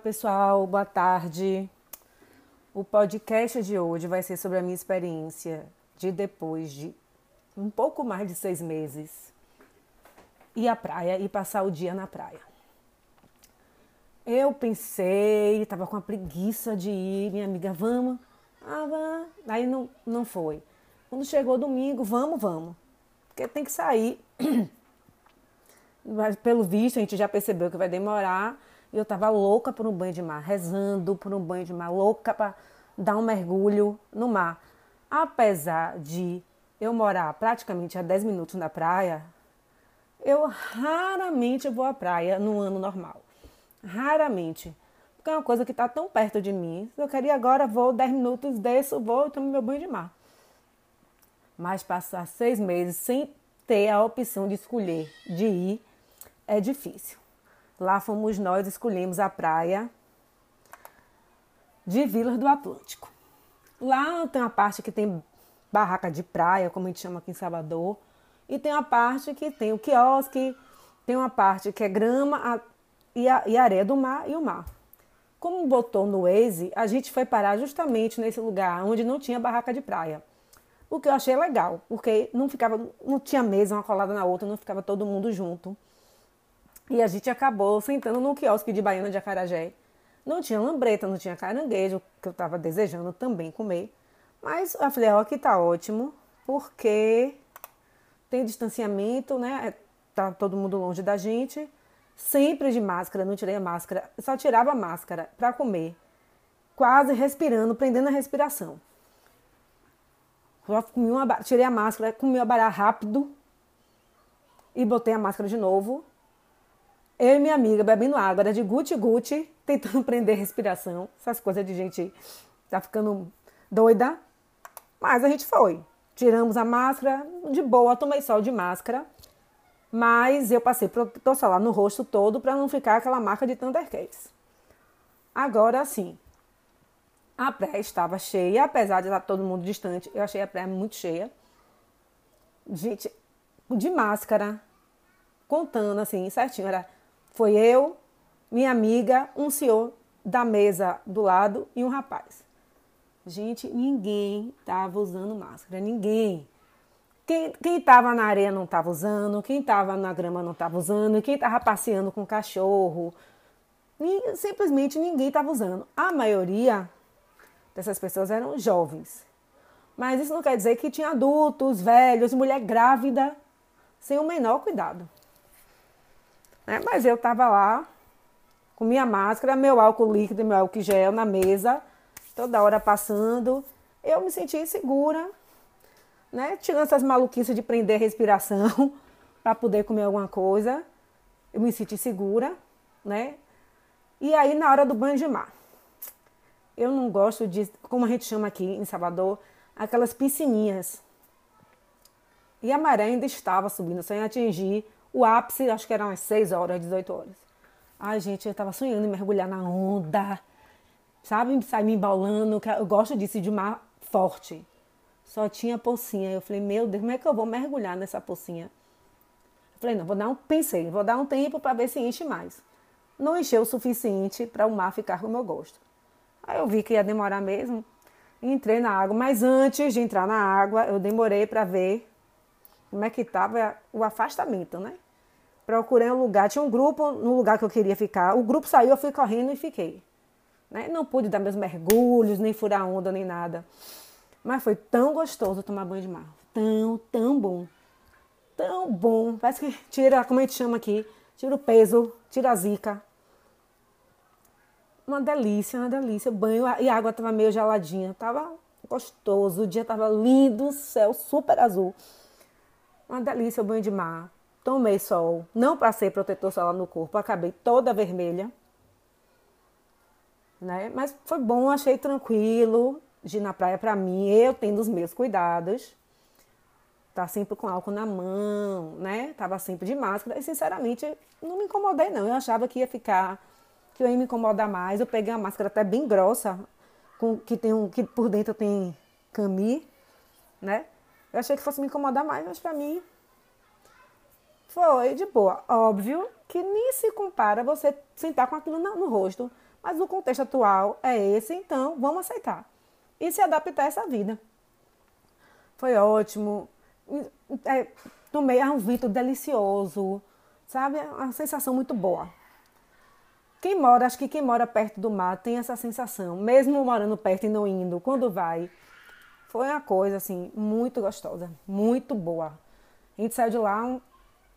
pessoal, boa tarde. O podcast de hoje vai ser sobre a minha experiência de depois de um pouco mais de seis meses ir à praia e passar o dia na praia. Eu pensei, estava com a preguiça de ir, minha amiga, vamos. Ah, vamos. Aí não, não foi. Quando chegou domingo, vamos, vamos. Porque tem que sair. Mas, pelo visto, a gente já percebeu que vai demorar. E eu estava louca por um banho de mar, rezando por um banho de mar, louca para dar um mergulho no mar. Apesar de eu morar praticamente a 10 minutos na praia, eu raramente vou à praia no ano normal. Raramente. Porque é uma coisa que está tão perto de mim. Se eu queria agora, vou 10 minutos, desço, vou e tomo meu banho de mar. Mas passar seis meses sem ter a opção de escolher, de ir, é difícil. Lá fomos nós, escolhemos a praia de Vilas do Atlântico. Lá tem uma parte que tem barraca de praia, como a gente chama aqui em Salvador, e tem uma parte que tem o quiosque, tem uma parte que é grama e, a, e areia do mar e o mar. Como botou no Waze, a gente foi parar justamente nesse lugar onde não tinha barraca de praia. O que eu achei legal, porque não ficava, não tinha mesa uma colada na outra, não ficava todo mundo junto. E a gente acabou sentando num quiosque de baiana de acarajé. Não tinha lambreta, não tinha caranguejo, que eu estava desejando também comer. Mas eu falei, ó, aqui tá ótimo, porque tem distanciamento, né? Tá todo mundo longe da gente. Sempre de máscara, não tirei a máscara, só tirava a máscara para comer. Quase respirando, prendendo a respiração. comi uma, tirei a máscara, comi a bará rápido e botei a máscara de novo eu e minha amiga bebendo água, era de guti-guti, tentando prender respiração. Essas coisas de gente tá ficando doida. Mas a gente foi. Tiramos a máscara, de boa, tomei sol de máscara. Mas eu passei protetor solar no rosto todo para não ficar aquela marca de Thundercats. Agora sim, a praia estava cheia, apesar de estar todo mundo distante, eu achei a praia muito cheia. Gente, de máscara, contando assim, certinho, era foi eu, minha amiga, um senhor da mesa do lado e um rapaz. Gente, ninguém estava usando máscara, ninguém. Quem estava na areia não estava usando, quem estava na grama não estava usando, quem estava passeando com cachorro, simplesmente ninguém estava usando. A maioria dessas pessoas eram jovens. Mas isso não quer dizer que tinha adultos, velhos, mulher grávida, sem o menor cuidado. Né? Mas eu estava lá com minha máscara, meu álcool líquido meu álcool gel na mesa, toda hora passando. Eu me senti segura, né? Tirando essas maluquices de prender a respiração para poder comer alguma coisa. Eu me senti segura, né? E aí, na hora do banho de mar, eu não gosto de, como a gente chama aqui em Salvador, aquelas piscininhas. E a maré ainda estava subindo, sem atingir o ápice, acho que eram umas 6 horas, 18 horas. Ai, gente, eu tava sonhando em mergulhar na onda, sabe? Sair me embalando, eu gosto disso, de mar forte. Só tinha pocinha. Eu falei, meu Deus, como é que eu vou mergulhar nessa pocinha? Eu falei, não, vou dar um, pensei, vou dar um tempo para ver se enche mais. Não encheu o suficiente para o mar ficar como eu gosto. Aí eu vi que ia demorar mesmo. Entrei na água, mas antes de entrar na água, eu demorei para ver como é que estava o afastamento, né? Procurei um lugar, tinha um grupo no lugar que eu queria ficar. O grupo saiu, eu fui correndo e fiquei. Né? Não pude dar meus mergulhos, nem furar onda, nem nada. Mas foi tão gostoso tomar banho de mar. Tão, tão bom. Tão bom. Parece que tira, como a gente chama aqui, tira o peso, tira a zica. Uma delícia, uma delícia. Banho e a água estava meio geladinha. Tava gostoso, o dia estava lindo, o céu super azul. Uma delícia o banho de mar. Tomei sol. Não passei protetor solar no corpo. Acabei toda vermelha. Né? Mas foi bom, achei tranquilo de ir na praia para mim. Eu tendo os meus cuidados. Tá sempre com álcool na mão, né? Tava sempre de máscara. E sinceramente, não me incomodei, não. Eu achava que ia ficar, que eu ia me incomodar mais. Eu peguei uma máscara até bem grossa, com, que, tem um, que por dentro tem cami, né? Eu achei que fosse me incomodar mais, mas pra mim foi de boa. Óbvio que nem se compara você sentar com aquilo no, no rosto. Mas o contexto atual é esse, então vamos aceitar e se adaptar a essa vida. Foi ótimo. É, tomei um vinho delicioso, sabe? É uma sensação muito boa. Quem mora, acho que quem mora perto do mar tem essa sensação, mesmo morando perto e não indo, quando vai. Foi uma coisa assim, muito gostosa, muito boa. A gente saiu de lá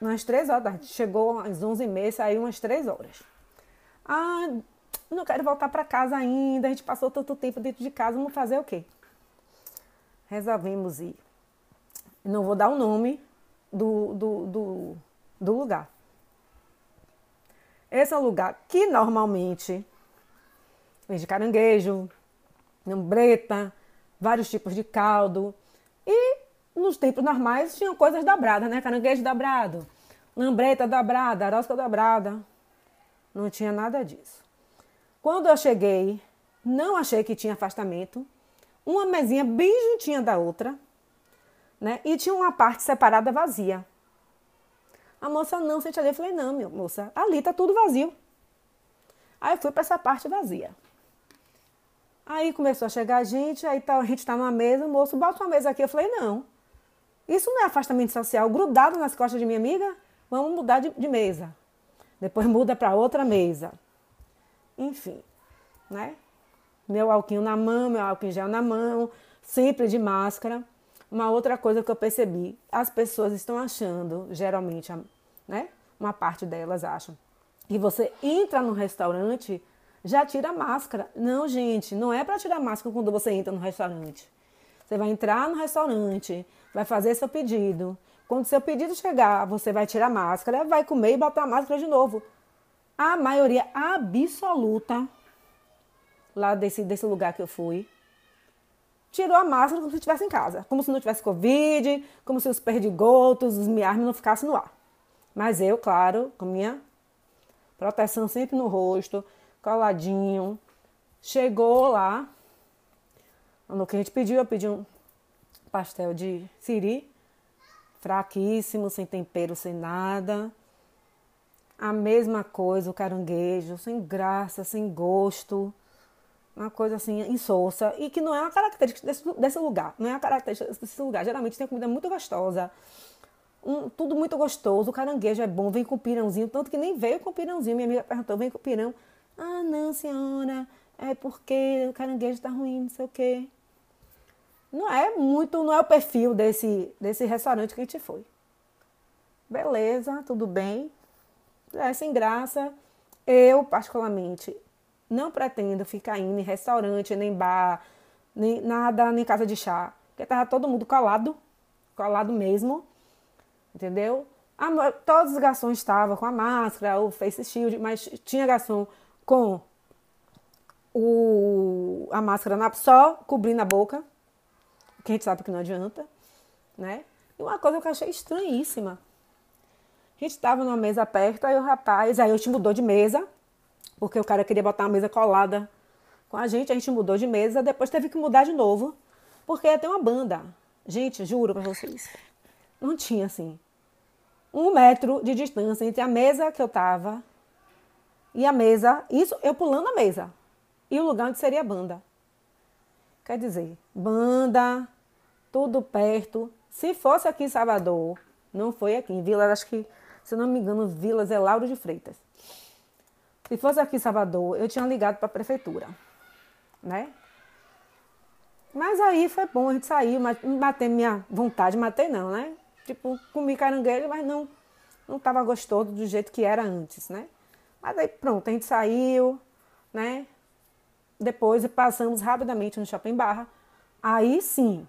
umas três horas, chegou às onze e meia, saiu umas três horas. Ah, não quero voltar para casa ainda, a gente passou tanto tempo dentro de casa, vamos fazer o quê? Resolvemos ir. Não vou dar o nome do, do, do, do lugar. Esse é um lugar que normalmente vende caranguejo, lambreta, vários tipos de caldo. E nos tempos normais tinham coisas dobradas, né? Caranguejo dobrado, lambreta dobrada, arosca dobrada. Não tinha nada disso. Quando eu cheguei, não achei que tinha afastamento. Uma mesinha bem juntinha da outra, né? E tinha uma parte separada vazia. A moça não sente ali. Eu falei, não, meu moça, ali tá tudo vazio. Aí eu fui para essa parte vazia. Aí começou a chegar gente, aí tá, a gente tá numa mesa, o moço, bota uma mesa aqui. Eu falei, não. Isso não é afastamento social grudado nas costas de minha amiga? Vamos mudar de, de mesa. Depois muda para outra mesa. Enfim, né? Meu alquinho na mão, meu álcool em gel na mão, sempre de máscara. Uma outra coisa que eu percebi, as pessoas estão achando, geralmente, né? Uma parte delas acham, que você entra no restaurante, já tira a máscara. Não, gente, não é para tirar máscara quando você entra no restaurante. Você vai entrar no restaurante, vai fazer seu pedido. Quando seu pedido chegar, você vai tirar a máscara, vai comer e botar a máscara de novo. A maioria absoluta lá desse, desse lugar que eu fui, tirou a máscara como se estivesse em casa, como se não tivesse Covid, como se os perdigotos, os miasmas não ficassem no ar. Mas eu, claro, com minha proteção sempre no rosto, coladinho, chegou lá, no que a gente pediu, eu pedi um pastel de siri, fraquíssimo, sem tempero, sem nada. A mesma coisa, o caranguejo, sem graça, sem gosto uma coisa assim insossa e que não é uma característica desse, desse lugar, não é uma característica desse lugar. Geralmente tem comida muito gostosa, um, tudo muito gostoso, o caranguejo é bom, vem com pirãozinho, tanto que nem veio com pirãozinho. Minha amiga perguntou, vem com pirão? Ah, não, senhora, é porque o caranguejo tá ruim, não sei o quê. Não é muito, não é o perfil desse, desse restaurante que a gente foi. Beleza, tudo bem. É sem graça. Eu, particularmente, não pretendo ficar indo em restaurante, nem bar, nem nada, nem casa de chá. Porque tava todo mundo colado, colado mesmo, entendeu? A, todos os garçons estavam com a máscara, o face shield, mas tinha garçom com o, a máscara na, só cobrindo a boca, que a gente sabe que não adianta, né? E uma coisa que eu achei estranhíssima. A gente estava numa mesa perto, aí o rapaz, aí eu te mudou de mesa, porque o cara queria botar uma mesa colada com a gente, a gente mudou de mesa, depois teve que mudar de novo, porque ia ter uma banda. Gente, juro pra vocês, não tinha assim um metro de distância entre a mesa que eu tava e a mesa, isso eu pulando a mesa, e o lugar onde seria a banda. Quer dizer, banda, tudo perto. Se fosse aqui em Salvador, não foi aqui, em Vila, acho que, se não me engano, Vila Zé Lauro de Freitas. Se fosse aqui em Salvador, eu tinha ligado para a prefeitura, né? Mas aí foi bom, a gente saiu, mas matei minha vontade, matei não, né? Tipo, comi caranguejo, mas não não estava gostoso do jeito que era antes, né? Mas aí pronto, a gente saiu, né? Depois passamos rapidamente no shopping Barra. Aí sim,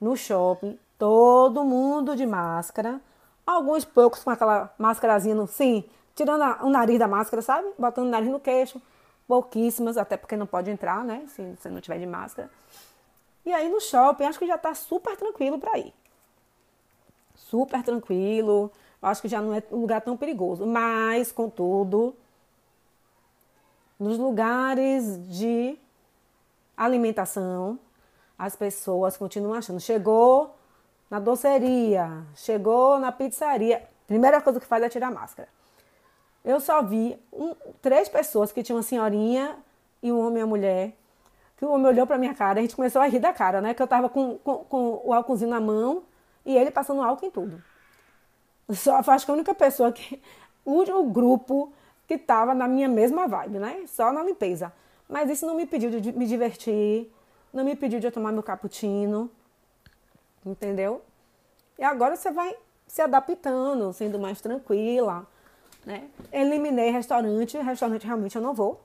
no shopping, todo mundo de máscara, alguns poucos com aquela máscarazinha sim, tirando a, o nariz da máscara, sabe? Botando o nariz no queixo. Pouquíssimas, até porque não pode entrar, né? Se você não tiver de máscara. E aí no shopping, acho que já tá super tranquilo para ir. Super tranquilo. Acho que já não é um lugar tão perigoso. Mas, contudo, nos lugares de alimentação, as pessoas continuam achando. Chegou na doceria, chegou na pizzaria. Primeira coisa que faz é tirar a máscara. Eu só vi um, três pessoas que tinham uma senhorinha e um homem e uma mulher. Que o homem olhou pra minha cara, a gente começou a rir da cara, né? Que eu tava com, com, com o álcoolzinho na mão e ele passando álcool em tudo. Só acho que a única pessoa que. O, o grupo que tava na minha mesma vibe, né? Só na limpeza. Mas isso não me pediu de me divertir, não me pediu de eu tomar meu cappuccino, entendeu? E agora você vai se adaptando, sendo mais tranquila, né? Eliminei restaurante, restaurante realmente eu não vou.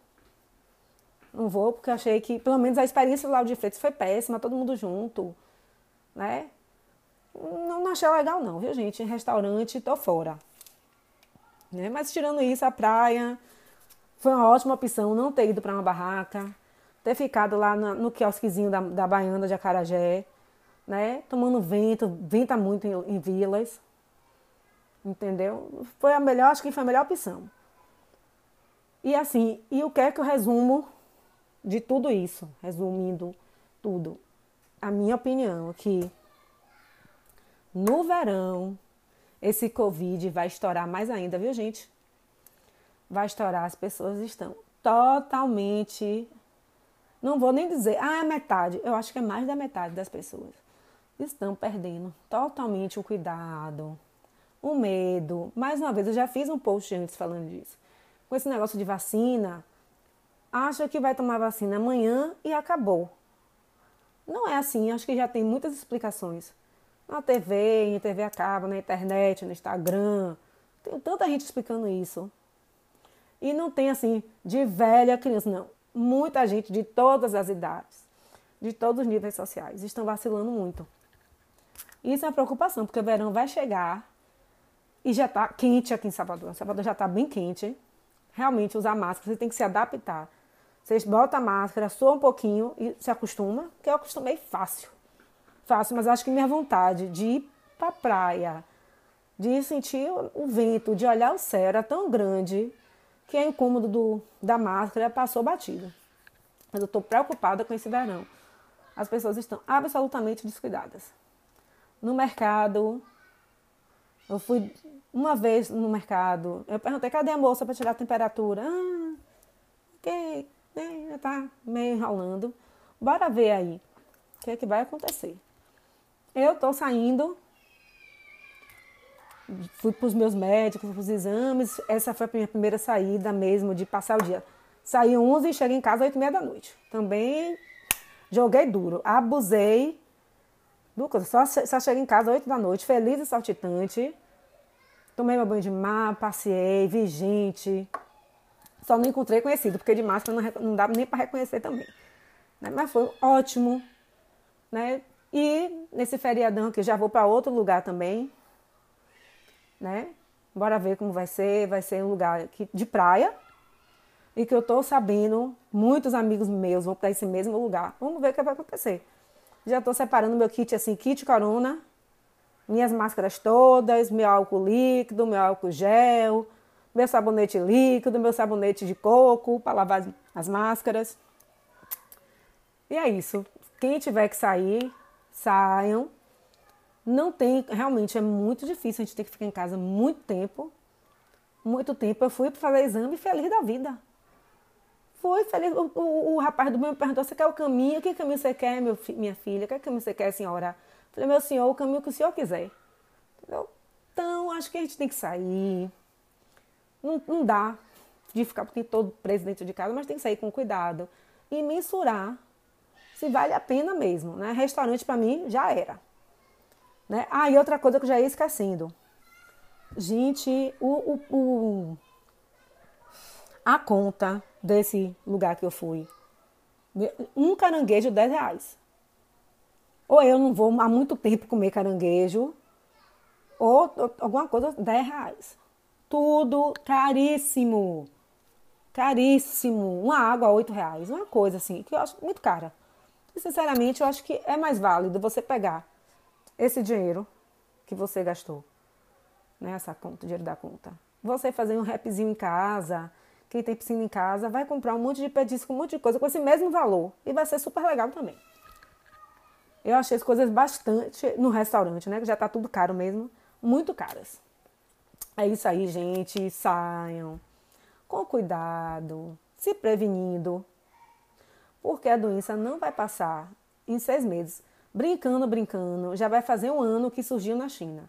Não vou porque achei que, pelo menos a experiência Lauro de Freitas foi péssima, todo mundo junto, né? Não, não achei legal não, viu gente? Em restaurante, tô fora. Né? Mas tirando isso, a praia foi uma ótima opção não ter ido para uma barraca, ter ficado lá no, no quiosquezinho da, da Baiana de Acarajé, né? Tomando vento, venta muito em, em vilas. Entendeu? Foi a melhor, acho que foi a melhor opção. E assim, e o que é que eu resumo de tudo isso? Resumindo tudo. A minha opinião é no verão esse Covid vai estourar mais ainda, viu, gente? Vai estourar, as pessoas estão totalmente. Não vou nem dizer, ah, é metade. Eu acho que é mais da metade das pessoas estão perdendo totalmente o cuidado, o medo. Mais uma vez, eu já fiz um post antes falando disso. Com esse negócio de vacina, acha que vai tomar vacina amanhã e acabou. Não é assim, acho que já tem muitas explicações. Na TV, em TV acaba, na internet, no Instagram. Tem tanta gente explicando isso. E não tem assim, de velha criança, não. Muita gente de todas as idades, de todos os níveis sociais, estão vacilando muito. Isso é uma preocupação, porque o verão vai chegar e já está quente aqui em Salvador. Salvador já está bem quente. Realmente, usar máscara, você tem que se adaptar. Vocês botam a máscara, soa um pouquinho e se acostuma, que eu acostumei fácil. Fácil, mas acho que minha vontade de ir para a praia, de sentir o vento, de olhar o céu era tão grande que o incômodo do, da máscara passou batido. Mas eu estou preocupada com esse verão. As pessoas estão absolutamente descuidadas no mercado. Eu fui uma vez no mercado. Eu perguntei, cadê a moça para tirar a temperatura? Ah, ok, né, tá meio enrolando. Bora ver aí o que, é que vai acontecer. Eu tô saindo, fui para os meus médicos, para os exames. Essa foi a minha primeira saída mesmo de passar o dia. Saí 11 e cheguei em casa às 8 e meia da noite. Também joguei duro, abusei Lucas, só, só cheguei em casa às 8 da noite, feliz e saltitante. Tomei meu banho de mar, passei, vi gente. Só não encontrei conhecido, porque de máscara não, não dá nem para reconhecer também. Né? Mas foi ótimo. Né? E nesse feriadão que já vou para outro lugar também. Né? Bora ver como vai ser. Vai ser um lugar aqui de praia. E que eu tô sabendo, muitos amigos meus vão para esse mesmo lugar. Vamos ver o que vai acontecer. Já estou separando meu kit assim, kit corona, minhas máscaras todas, meu álcool líquido, meu álcool gel, meu sabonete líquido, meu sabonete de coco para lavar as máscaras. E é isso. Quem tiver que sair, saiam. Não tem, realmente é muito difícil a gente ter que ficar em casa muito tempo. Muito tempo. Eu fui fazer exame feliz da vida. Foi feliz. O, o, o rapaz do meu me perguntou: você quer o caminho? Que caminho você quer, meu, minha filha? Que caminho você quer, senhora? Falei, meu senhor, o caminho que o senhor quiser. Entendeu? Então, acho que a gente tem que sair. Não, não dá de ficar porque todo preso dentro de casa, mas tem que sair com cuidado e mensurar se vale a pena mesmo. Né? Restaurante, para mim, já era. Né? Ah, e outra coisa que eu já ia esquecendo. Gente, o, o, o a conta desse lugar que eu fui. Um caranguejo, 10 reais. Ou eu não vou há muito tempo comer caranguejo, ou, ou alguma coisa, 10 reais. Tudo caríssimo. Caríssimo. Uma água, 8 reais. Uma coisa assim, que eu acho muito cara. E, sinceramente, eu acho que é mais válido você pegar esse dinheiro que você gastou, né? Essa conta, dinheiro da conta. Você fazer um rapzinho em casa, quem tem piscina em casa, vai comprar um monte de petisco, um monte de coisa com esse mesmo valor. E vai ser super legal também. Eu achei as coisas bastante no restaurante, né? Que já tá tudo caro mesmo. Muito caras. É isso aí, gente. Saiam. com cuidado, se prevenindo, porque a doença não vai passar em seis meses. Brincando, brincando, já vai fazer um ano que surgiu na China.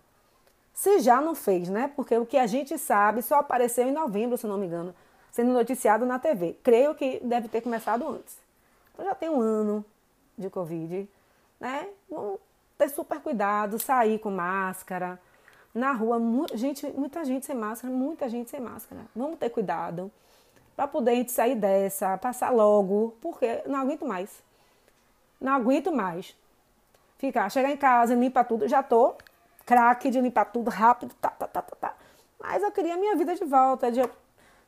Se já não fez, né? Porque o que a gente sabe só apareceu em novembro, se não me engano, sendo noticiado na TV. Creio que deve ter começado antes. Então já tem um ano de Covid, né? Vamos ter super cuidado, sair com máscara. Na rua, gente, muita gente sem máscara, muita gente sem máscara. Vamos ter cuidado para poder a gente sair dessa, passar logo, porque não aguento mais. Não aguento mais. Ficar, chegar em casa, limpar tudo, já tô craque de limpar tudo rápido, tá, tá, tá, tá, tá. Mas eu queria a minha vida de volta, de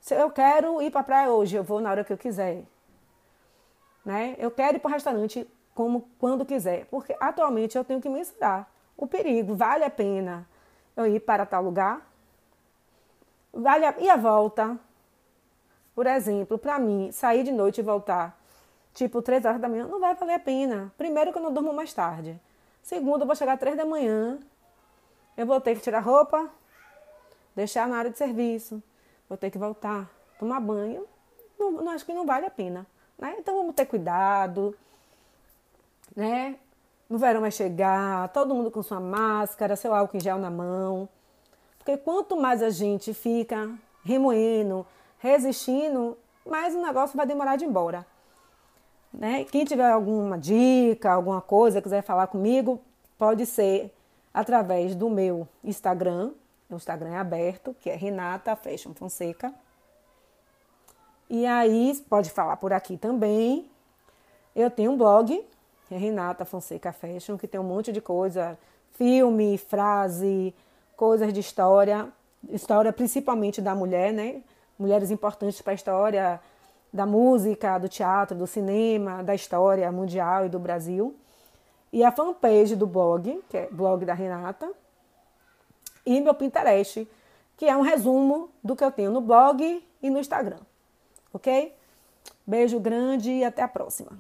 se eu quero ir para praia hoje, eu vou na hora que eu quiser. Né? Eu quero ir para o restaurante como quando quiser, porque atualmente eu tenho que mensurar o perigo, vale a pena eu ir para tal lugar? Vale a... E a volta? Por exemplo, para mim, sair de noite e voltar, tipo, três horas da manhã, não vai valer a pena. Primeiro que eu não durmo mais tarde. Segundo, eu vou chegar três da manhã, eu vou ter que tirar roupa, deixar na área de serviço, vou ter que voltar, tomar banho. Não, não acho que não vale a pena. Né? Então vamos ter cuidado, né? No verão vai chegar, todo mundo com sua máscara, seu álcool em gel na mão. Porque quanto mais a gente fica remoendo, resistindo, mais o negócio vai demorar de ir embora. Né? Quem tiver alguma dica, alguma coisa, quiser falar comigo, pode ser através do meu Instagram. O Instagram é aberto, que é Renata Fashion Fonseca. E aí, pode falar por aqui também. Eu tenho um blog, é Renata Fonseca Fashion, que tem um monte de coisa, filme, frase, coisas de história, história principalmente da mulher, né? Mulheres importantes para a história da música, do teatro, do cinema, da história mundial e do Brasil. E a fanpage do blog, que é blog da Renata, e meu Pinterest, que é um resumo do que eu tenho no blog e no Instagram. Ok? Beijo grande e até a próxima.